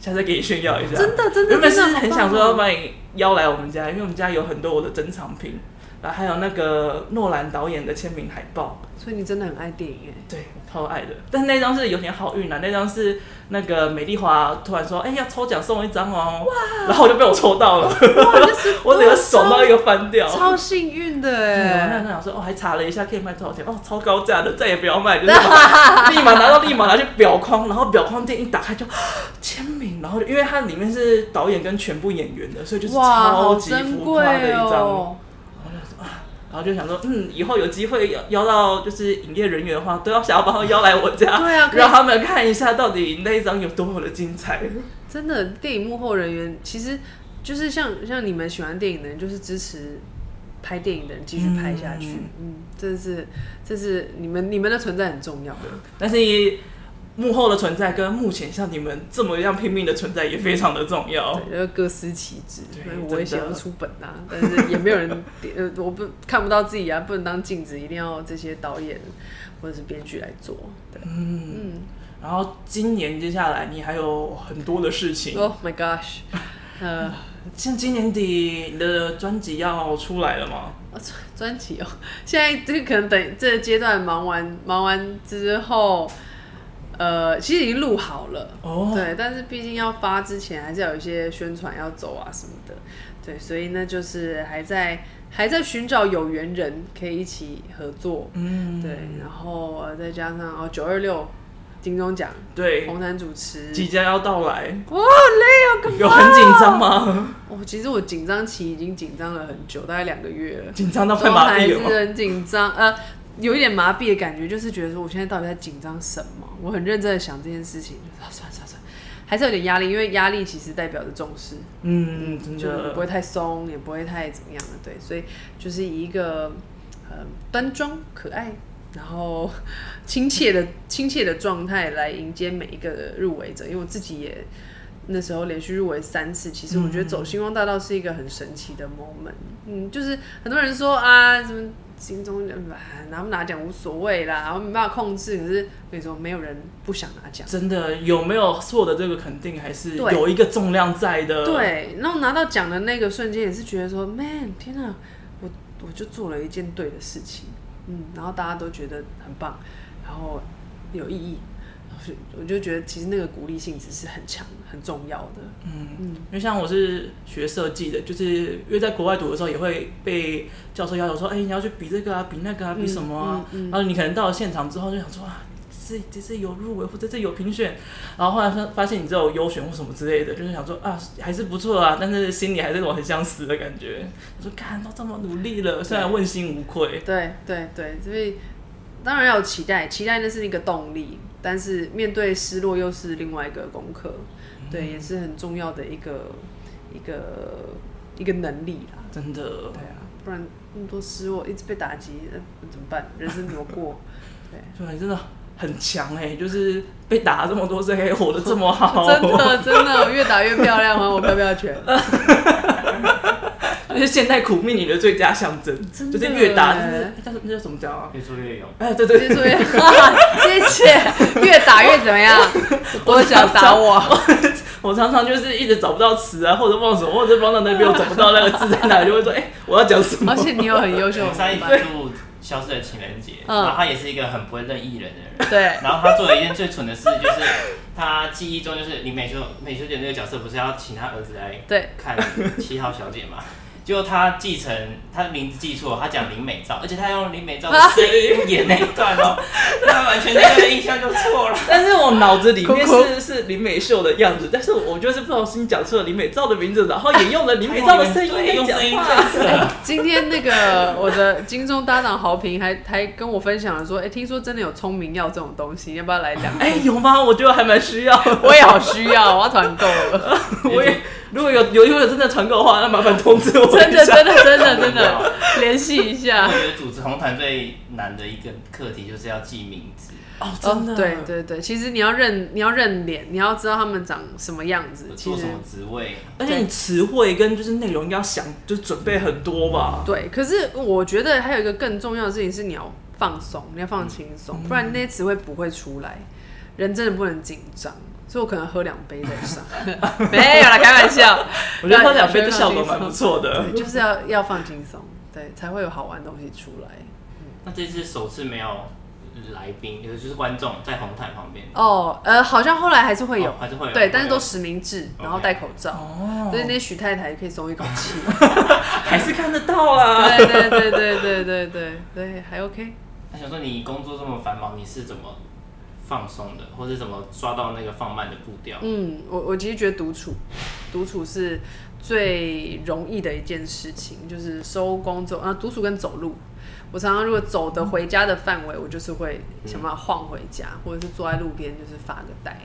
下次给你炫耀一下。真的真的。原本是很想说要把你邀来我们家，因为我们家有很多我的珍藏品，然后还有那个诺兰导演的签名海报。所以你真的很爱电影哎。对，我超爱的。但是那张是有点好运啊，那张是。那个美丽华突然说：“哎、欸，要抽奖送一张哦！”哇，然后就被我抽到了，我整个爽到一个翻掉，超幸运的哎！我那时候想说：“哦，还查了一下，可以卖多少钱？哦，超高价的，再也不要卖，就是立马拿到，立马拿去裱框，然后裱框店一打开就签名，然后因为它里面是导演跟全部演员的，所以就是超级浮夸的一张。然后就想说，嗯，以后有机会邀邀到就是营业人员的话，都要想要把他邀来我家，对啊，让他们看一下到底那一张有多么的精彩。真的，电影幕后人员其实就是像像你们喜欢电影的人，就是支持拍电影的人继续拍下去。嗯，嗯，这是这是你们你们的存在很重要，但是也。幕后的存在跟目前像你们这么样拼命的存在也非常的重要，对，就各司其职。对，我也写不出本啊，但是也没有人，呃，我不看不到自己啊，不能当镜子，一定要这些导演或者是编剧来做。对，嗯嗯。然后今年接下来你还有很多的事情。Oh my gosh！呃，像今年底你的专辑要出来了吗？专专辑哦，现在这可能等这个阶段忙完忙完之后，呃，其实已经录好了哦。对，但是毕竟要发之前，还是要有一些宣传要走啊什么的。对，所以呢，就是还在还在寻找有缘人可以一起合作。嗯，对，然后再加上哦，九二六。金钟奖对红毯主持即将要到来，哇，好累啊！有很紧张吗？哦，其实我紧张期已经紧张了很久，大概两个月了，紧张到快麻痹了很紧张，呃，有一点麻痹的感觉，就是觉得说我现在到底在紧张什么？我很认真的想这件事情，啊、算了算了算了，还是有点压力，因为压力其实代表着重视，嗯嗯，真的就不会太松，也不会太怎么样的，对，所以就是以一个呃端庄可爱。然后亲切的亲切的状态来迎接每一个入围者，因为我自己也那时候连续入围三次，其实我觉得走星光大道是一个很神奇的 moment。嗯，就是很多人说啊，什么金钟拿不拿奖无所谓啦，然后没办法控制。可是我跟你说，没有人不想拿奖。真的有没有错的这个肯定，还是有一个重量在的？对，然后拿到奖的那个瞬间，也是觉得说，man，天哪，我我就做了一件对的事情。嗯，然后大家都觉得很棒，然后有意义，我就觉得其实那个鼓励性质是很强、很重要的。嗯嗯，因为像我是学设计的，就是因为在国外读的时候，也会被教授要求说，哎，你要去比这个啊，比那个啊，比什么啊？嗯嗯嗯、然后你可能到了现场之后，就想说啊。这这是有入围或者这有评选，然后后来发发现你这有优选或什么之类的，就是想说啊还是不错啊，但是心里还是那种很想死的感觉。我说看都这么努力了，虽然问心无愧。对对对，所以当然要有期待，期待那是一个动力，但是面对失落又是另外一个功课，嗯、对，也是很重要的一个一个一个能力啦。真的。对啊，不然那么多失落，一直被打击，那怎么办？人生怎么过？对，对，真的。很强哎、欸，就是被打了这么多次，可以活得这么好，真的真的，越打越漂亮，还我飘飘拳，那是现代苦命女的最佳象征，就是越打就是叫那叫什么叫啊？越做越勇。哎，对对，对，越挫越，谢谢，越打越怎么样？我想打我，我常常就是一直找不到词啊，或者忘什么，或者放到那边我找不到那个字在哪里，就会说哎、欸，我要讲什么？而且你有很优秀的翻译。消失的情人节，嗯、然后他也是一个很不会认艺人的人。对。然后他做了一件最蠢的事，就是他记忆中就是李美秀，美秀姐那个角色不是要请他儿子来看七号小姐嘛？结果他继承他的名字记错，他讲林美照，而且他用林美照的声音演那一段哦，那完全那个印象就错了。但是我脑子里面 是是林美秀的样子，但是我就是不小心讲错了林美照的名字，然后也用了林美照的声音在讲话。今天那个我的金钟搭档豪平还还跟我分享了说，哎，听说真的有聪明药这种东西，要不要来讲？哎，有吗？我觉得还蛮需要，我也好需要，我要团购了。我也。如果有有有真的团购的话，那麻烦通知我一下。真的真的真的真的 联系一下。我觉得主持红毯最难的一个课题就是要记名字。哦，真的。对对对，其实你要认你要认脸，你要知道他们长什么样子，做什么职位，而且你词汇跟就是内容要想，就是准备很多吧。对，可是我觉得还有一个更重要的事情是你要放松，你要放轻松，嗯、不然那些词汇不会出来。人真的不能紧张。所以我可能喝两杯再上，没有啦，开玩笑。我觉得喝两杯的效果蛮不错的，就是要要放轻松，对，才会有好玩的东西出来。嗯、那这次首次没有来宾，也就是观众在红毯旁边。哦，呃，好像后来还是会有，哦、还是会有，对，但是都实名制，然后戴口罩，哦，所以那许太太可以松一口气，还是看得到啊。对对对对对对对对，还 OK。那想说你工作这么繁忙，你是怎么？放松的，或是怎么抓到那个放慢的步调？嗯，我我其实觉得独处，独处是最容易的一件事情，就是收工之后啊，独处跟走路。我常常如果走的回家的范围，我就是会想办法晃回家，嗯、或者是坐在路边就是发个呆。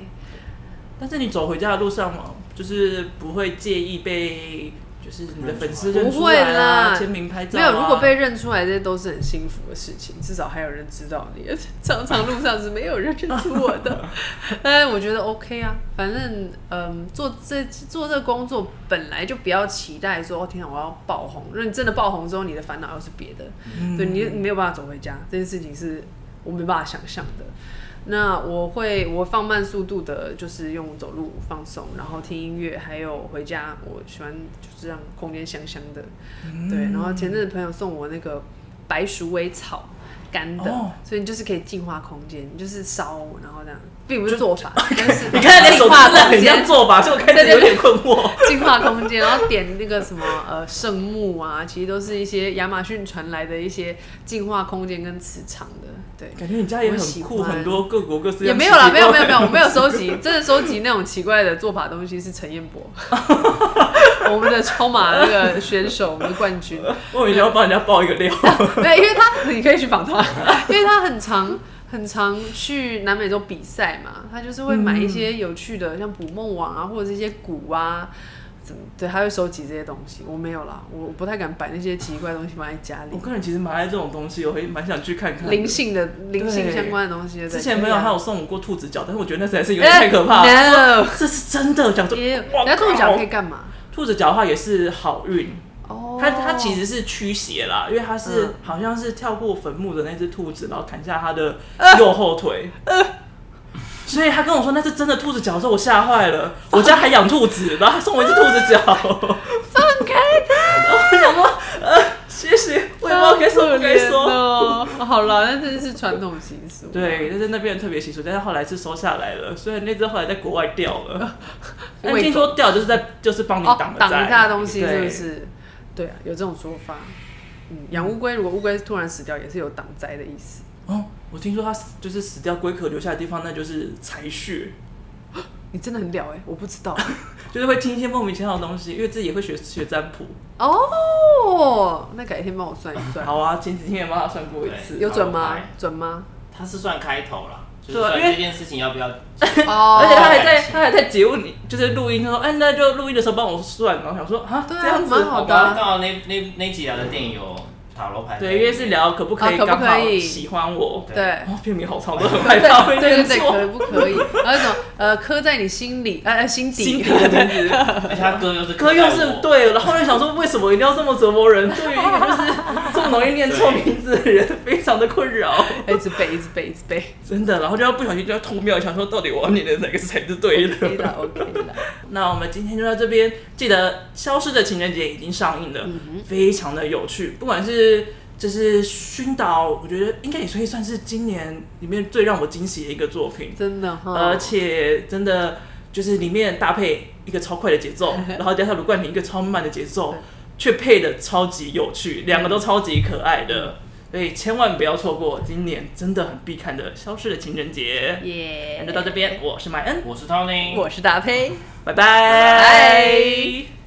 但是你走回家的路上嘛，就是不会介意被。就是你的粉丝认出来啦，签名拍照、啊、没有。如果被认出来，这些都是很幸福的事情，至少还有人知道你。常常路上是没有人认出我的，但我觉得 OK 啊。反正嗯，做这做这个工作本来就不要期待说，哦天啊，我要爆红。如果你真的爆红之后，你的烦恼又是别的，嗯、对你你没有办法走回家，这件事情是我没办法想象的。那我会我放慢速度的，就是用走路放松，然后听音乐，还有回家，我喜欢就是让空间香香的。嗯、对，然后前阵子朋友送我那个白鼠尾草。干的，哦、所以你就是可以净化空间，你就是烧，然后这样，并不是做法，但是你看那净化空间做法，就开始有点困惑。进化空间，然后点那个什么呃圣木啊，其实都是一些亚马逊传来的一些进化空间跟磁场的。对，感觉你家也很酷，很多各国各式也没有啦，没有没有没有，我没有收集，真的收集那种奇怪的做法东西是陈彦博，我们的超马那个选手，我们的冠军。我以前要帮人家爆一个料，对，因为他你可以去访他。因为他很常很常去南美洲比赛嘛，他就是会买一些有趣的，嗯、像捕梦网啊，或者是一些鼓啊，怎么对，他会收集这些东西。我没有啦，我不太敢摆那些奇怪的东西放在家里。我个人其实蛮爱这种东西，我会蛮想去看看灵性的灵性相关的东西。之前朋友还有送我过兔子脚，但是我觉得那实在是有点太 可怕了。欸 no、这是真的，讲说，那兔子脚可以干嘛？兔子脚的话也是好运。它它其实是驱邪啦，因为它是、嗯、好像是跳过坟墓的那只兔子，然后砍下它的右后腿，呃呃、所以他跟我说那是真的兔子脚的时候，我吓坏了。我家还养兔子，然后他送我一只兔子脚，放开它！我想说，呃，谢谢，我也不知道该说不该说。哦、好了，那真是传统习俗。对，但是那边的特别习俗，但是后来是收下来了，所以那只后来在国外掉了。但听说掉就是在就是帮你挡挡一下东西，是不是？对啊，有这种说法。嗯，养乌龟，如果乌龟突然死掉，也是有挡灾的意思。哦，我听说它就是死掉，龟壳留下的地方，那就是财穴。你真的很屌哎，我不知道，就是会听一些莫名其妙的东西，因为自己也会学学占卜。哦，那改天帮我算一算。好啊，前几天也帮他算过一次，有准吗？准吗？他是算开头啦。对，因为这件事情要不要？哦，而且他还在，他还在节目里，就是录音。他说：“哎，那就录音的时候帮我算。”然后想说：“啊，这样子好的。”刚好那那那几条的电影有。塔罗牌对，因为是聊可不可以刚好喜欢我，对，哦，片名好长，都很害怕会念错，对对对，可不可以？还有一种呃，刻在你心里，呃，心底，心底的名字，而且他歌又是歌又是对，然后就想说，为什么一定要这么折磨人？对于一个就是这么容易念错名字的人，非常的困扰，一直背，一直背，一直背，真的，然后就要不小心就要偷瞄，想说到底我要念的哪个才是对的？OK 了，OK 了。那我们今天就到这边，记得《消失的情人节》已经上映了，非常的有趣，不管是。就是熏导，我觉得应该也可以算是今年里面最让我惊喜的一个作品，真的，而且真的就是里面搭配一个超快的节奏，然后加上卢冠廷一个超慢的节奏，却配的超级有趣，两个都超级可爱的，所以千万不要错过今年真的很必看的《消失的情人节》。耶，那就到这边，我是麦恩，我是 Tony，我是大呸，拜拜。